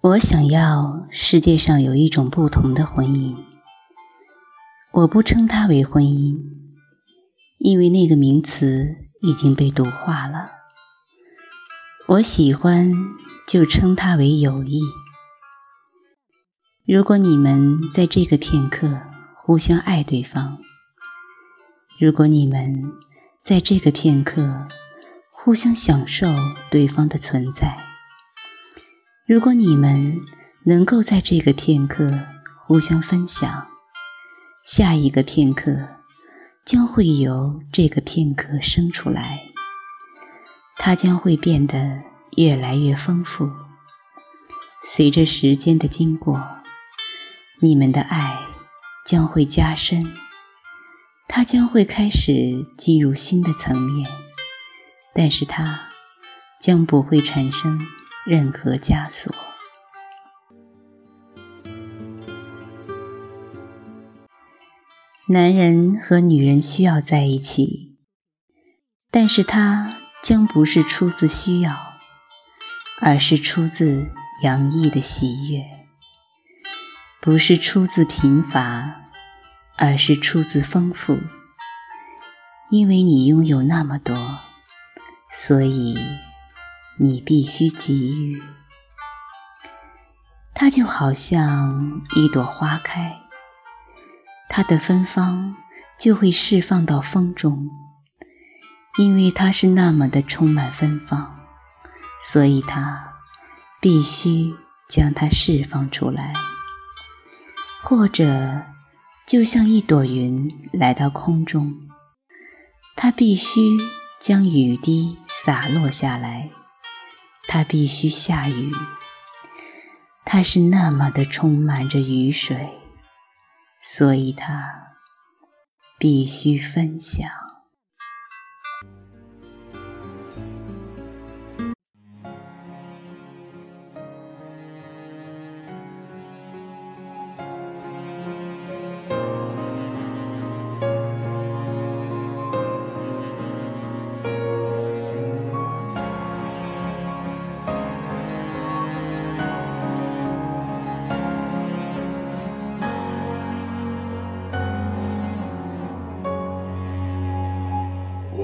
我想要世界上有一种不同的婚姻，我不称它为婚姻，因为那个名词已经被毒化了。我喜欢就称它为友谊。如果你们在这个片刻互相爱对方，如果你们在这个片刻互相享受对方的存在，如果你们能够在这个片刻互相分享，下一个片刻将会由这个片刻生出来，它将会变得越来越丰富。随着时间的经过。你们的爱将会加深，它将会开始进入新的层面，但是它将不会产生任何枷锁。男人和女人需要在一起，但是它将不是出自需要，而是出自洋溢的喜悦。不是出自贫乏，而是出自丰富。因为你拥有那么多，所以你必须给予。它就好像一朵花开，它的芬芳就会释放到风中。因为它是那么的充满芬芳，所以它必须将它释放出来。或者，就像一朵云来到空中，它必须将雨滴洒落下来，它必须下雨，它是那么的充满着雨水，所以它必须分享。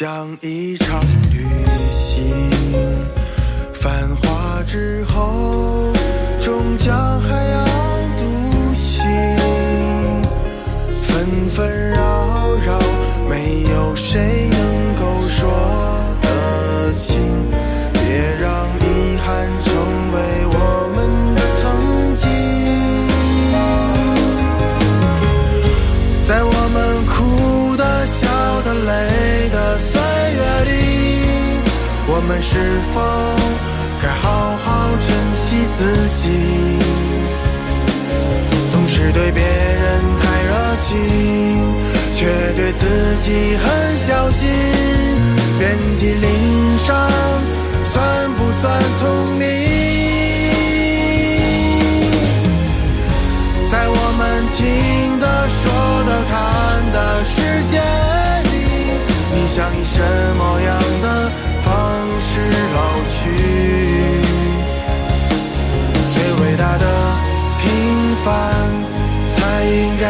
像一场旅行，繁华之后，终将还要独行。纷纷扰扰，没有谁能够说得清。我们是否该好好珍惜自己？总是对别人太热情，却对自己很小心。遍体鳞伤，算不算聪明？在我们听